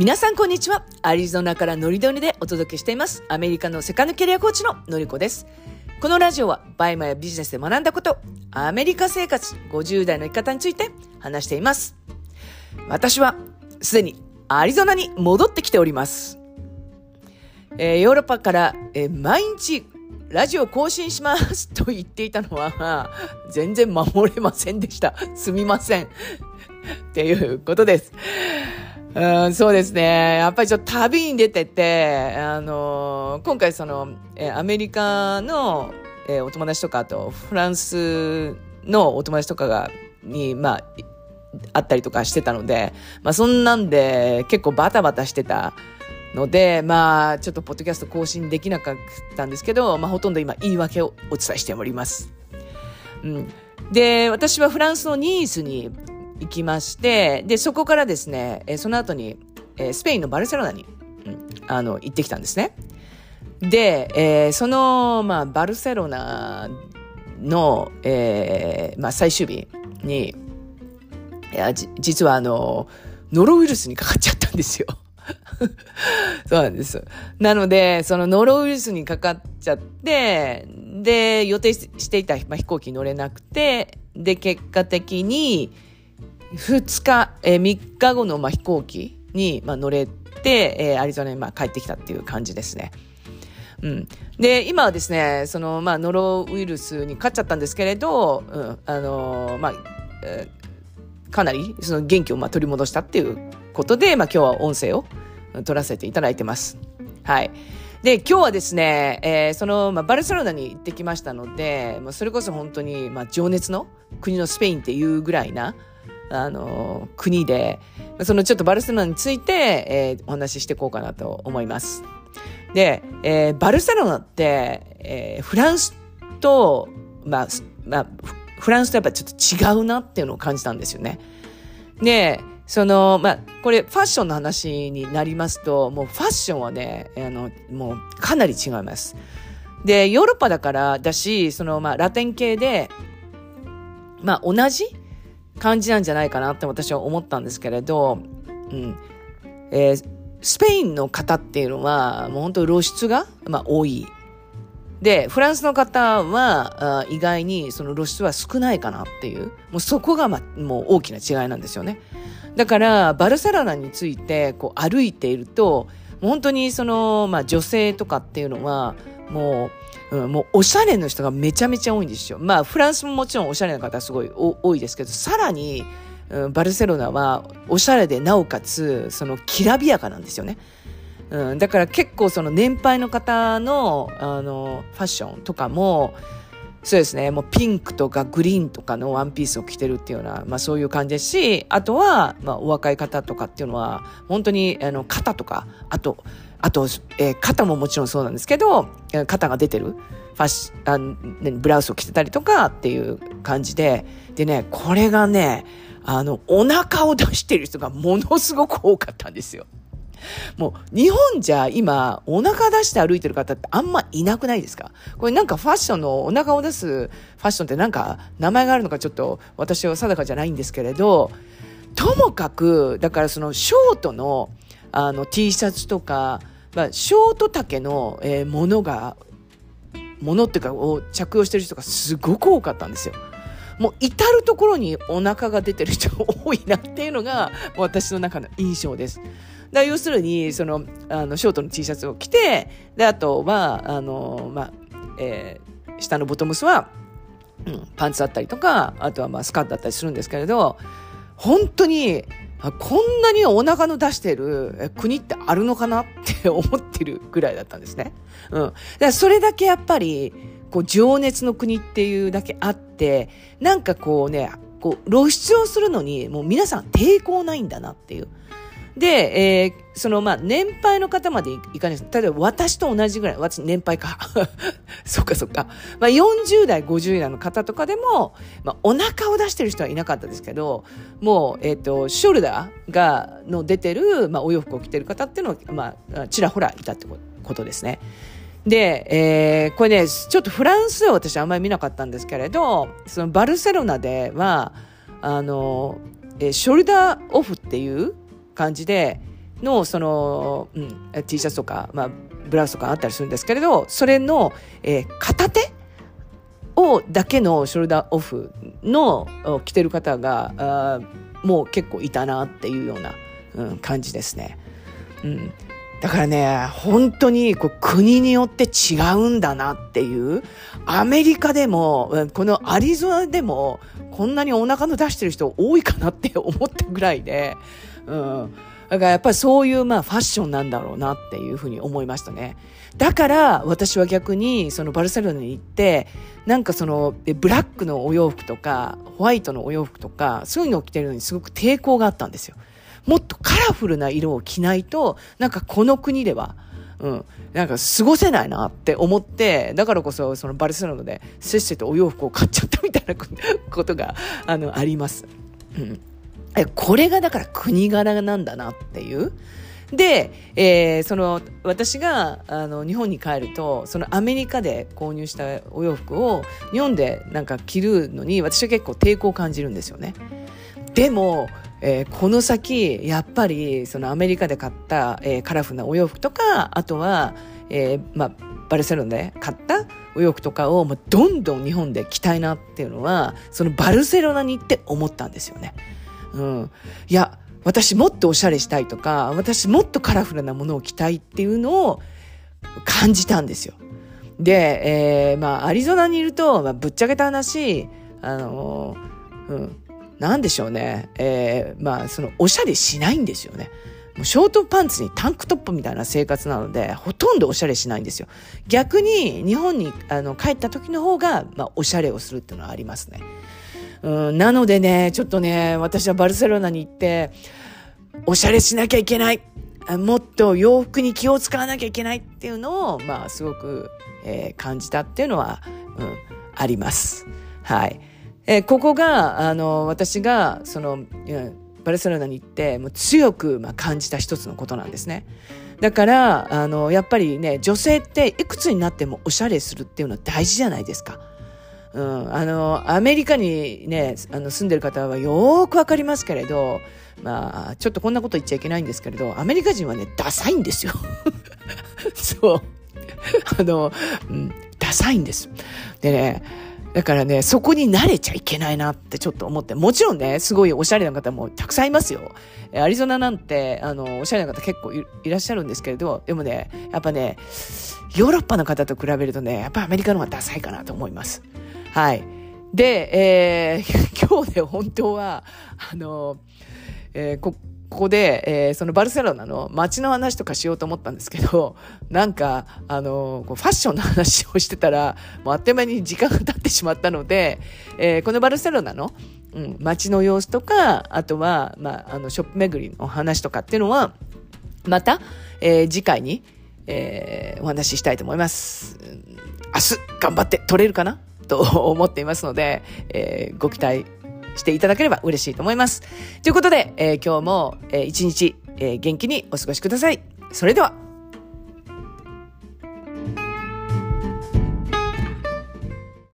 皆さんこんにちは。アリゾナからノリドリでお届けしています。アメリカのセカンドキャリアコーチののりこです。このラジオは BUYMA やビジネスで学んだこと、アメリカ生活50代の生き方について話しています。私はすでにアリゾナに戻ってきております。えー、ヨーロッパから、えー、毎日ラジオ更新します と言っていたのは、全然守れませんでした。すみません。っていうことです。そうですね。やっぱりちょっと旅に出てて、あのー、今回その、えアメリカの、えー、お友達とか、とフランスのお友達とかが、に、まあ、あったりとかしてたので、まあそんなんで結構バタバタしてたので、まあちょっとポッドキャスト更新できなかったんですけど、まあほとんど今言い訳をお伝えしております。うん。で、私はフランスのニースに行きまして、で、そこからですね、えその後に、えスペインのバルセロナに、うん、あの、行ってきたんですね。で、えー、その、まあ、バルセロナの、えー、まあ、最終日に、いや、実はあの、ノロウイルスにかかっちゃったんですよ。そうなんです。なので、そのノロウイルスにかかっちゃって、で、予定していた、まあ、飛行機乗れなくて、で、結果的に、2日、えー、3日後の、まあ、飛行機に、まあ、乗れて、えー、アリゾナに、まあ、帰ってきたっていう感じですね。うん。で、今はですね、その、まあ、ノロウイルスに勝っちゃったんですけれど、うん、あのー、まあ、えー、かなり、その元気を、まあ、取り戻したっていうことで、まあ、今日は音声を取らせていただいてます。はい。で、今日はですね、えー、その、まあ、バルセロナに行ってきましたので、まあ、それこそ本当に、まあ、情熱の国のスペインっていうぐらいな、あの、国で、そのちょっとバルセロナについて、えー、お話ししていこうかなと思います。で、えー、バルセロナって、えー、フランスと、まあ、まあ、フランスとやっぱちょっと違うなっていうのを感じたんですよね。で、その、まあ、これファッションの話になりますと、もうファッションはね、あの、もうかなり違います。で、ヨーロッパだからだし、その、まあ、ラテン系で、まあ、同じ感じなんじゃないかなって私は思ったんですけれど、うん。えー、スペインの方っていうのは、もう本当露出が、まあ、多い。で、フランスの方は、意外にその露出は少ないかなっていう、もうそこが、ま、もう大きな違いなんですよね。だから、バルセロナについて、こう歩いていると、本当にその、まあ女性とかっていうのは、もう、うん、もうおしゃれの人がめちゃめちゃ多いんですよ。まあフランスももちろんおしゃれな方すごい多いですけど、さらに、うん、バルセロナはおしゃれでなおかつそのきらびやかなんですよね。うん、だから結構その年配の方のあのファッションとかもそうですねもうピンクとかグリーンとかのワンピースを着てるっていうような、まあ、そういう感じですしあとは、まあ、お若い方とかっていうのは本当にあの肩とかあとあと、えー、肩ももちろんそうなんですけど、肩が出てる。ファッシあブラウスを着てたりとかっていう感じで、でね、これがね、あの、お腹を出してる人がものすごく多かったんですよ。もう、日本じゃ今、お腹出して歩いてる方ってあんまいなくないですか？これなんかファッションのお腹を出すファッションってなんか名前があるのかちょっと私は定かじゃないんですけれど、ともかく、だからそのショートのあの T シャツとか、まあ、ショート丈の、えー、ものが、ものっていうか、を着用してる人がすごく多かったんですよ。もう至るところにお腹が出てる人 多いなっていうのが私の中の印象です。だ要するに、その、あの、ショートの T シャツを着て、で、あとは、あの、まあ、えー、下のボトムスは、うん、パンツだったりとか、あとはまあスカートだったりするんですけれど、本当にこんなにお腹の出してる国ってあるのかなって思ってるぐらいだったんですね。うん。だからそれだけやっぱり、こう、情熱の国っていうだけあって、なんかこうね、こう、露出をするのに、もう皆さん抵抗ないんだなっていう。で、えー、その、まあ、年配の方までいかないです。例えば、私と同じぐらい、私、年配か。そっかそっか。まあ、40代、50代の方とかでも、まあ、お腹を出してる人はいなかったですけど、もう、えっ、ー、と、ショルダーが、の出てる、まあ、お洋服を着てる方っていうのは、まあ、ちらほらいたってことですね。で、えー、これね、ちょっとフランスは私あんまり見なかったんですけれど、そのバルセロナでは、あの、えー、ショルダーオフっていう感じで、の、その、うん、T シャツとか、まあ、ブラウスとかあったりするんですけれど、それの、えー、片手を、だけのショルダーオフの着てる方が、あもう結構いたなっていうような、うん、感じですね。うん。だからね、本当にこう国によって違うんだなっていう。アメリカでも、このアリゾナでも、こんなにお腹の出してる人多いかなって思ったぐらいで、うん。だからやっぱりそういうまあファッションなんだろうなっていうふうに思いましたね。だから私は逆にそのバルセロナに行って、なんかそのブラックのお洋服とか、ホワイトのお洋服とか、そういうのを着てるのにすごく抵抗があったんですよ。もっとカラフルな色を着ないと、なんかこの国では、うん。なんか過ごせないなって思って、だからこそそのバルセロナでせっせとお洋服を買っちゃったみたいなことが、あの、あります。うん。これがだから国柄なんだなっていう。で、えー、その、私が、あの、日本に帰ると、そのアメリカで購入したお洋服を、日本でなんか着るのに、私は結構抵抗を感じるんですよね。でも、えー、この先、やっぱり、そのアメリカで買った、えー、カラフルなお洋服とか、あとは、えー、まあ、バルセロナで買ったお洋服とかを、まあ、どんどん日本で着たいなっていうのは、そのバルセロナに行って思ったんですよね。うん。いや、私もっとおしゃれしたいとか、私もっとカラフルなものを着たいっていうのを感じたんですよ。で、えー、まあ、アリゾナにいると、まあ、ぶっちゃけた話、あのうん、なんでしょうね。えー、まあ、その、おしゃれしないんですよね。もうショートパンツにタンクトップみたいな生活なので、ほとんどおしゃれしないんですよ。逆に、日本にあの帰った時の方が、まあ、おしゃれをするっていうのはありますね。うん、なのでね、ちょっとね、私はバルセロナに行って、おしゃれしなきゃいけない。もっと洋服に気を使わなきゃいけないっていうのを、まあ、すごく、えー、感じたっていうのは、うん、あります。はい。えー、ここが、あの、私が、その、うん、バルセロナに行って、もう強く、まあ、感じた一つのことなんですね。だから、あの、やっぱりね、女性っていくつになってもおしゃれするっていうのは大事じゃないですか。うん、あの、アメリカにね、あの、住んでる方はよーくわかりますけれど、まあ、ちょっとこんなこと言っちゃいけないんですけれど、アメリカ人はね、ダサいんですよ。そう。あの、うん、ダサいんです。でね、だからね、そこに慣れちゃいけないなってちょっと思って。もちろんね、すごいおしゃれな方もたくさんいますよ。アリゾナなんて、あの、おしゃれな方結構いらっしゃるんですけれど、でもね、やっぱね、ヨーロッパの方と比べるとね、やっぱアメリカの方がダサいかなと思います。はい。で、えー、今日ね、本当は、あの、えー、こ、ここで、えー、そのバルセロナの街の話とかしようと思ったんですけど、なんか、あの、ファッションの話をしてたら、もうあっという間に時間が経ってしまったので、えー、このバルセロナの、うん、街の様子とか、あとは、まあ、あの、ショップ巡りの話とかっていうのは、また、えー、次回に、えー、お話ししたいと思います。明日、頑張って撮れるかな？と思っていますので、えー、ご期待していただければ嬉しいと思います。ということで、えー、今日も、えー、一日、えー、元気にお過ごしください。それでは。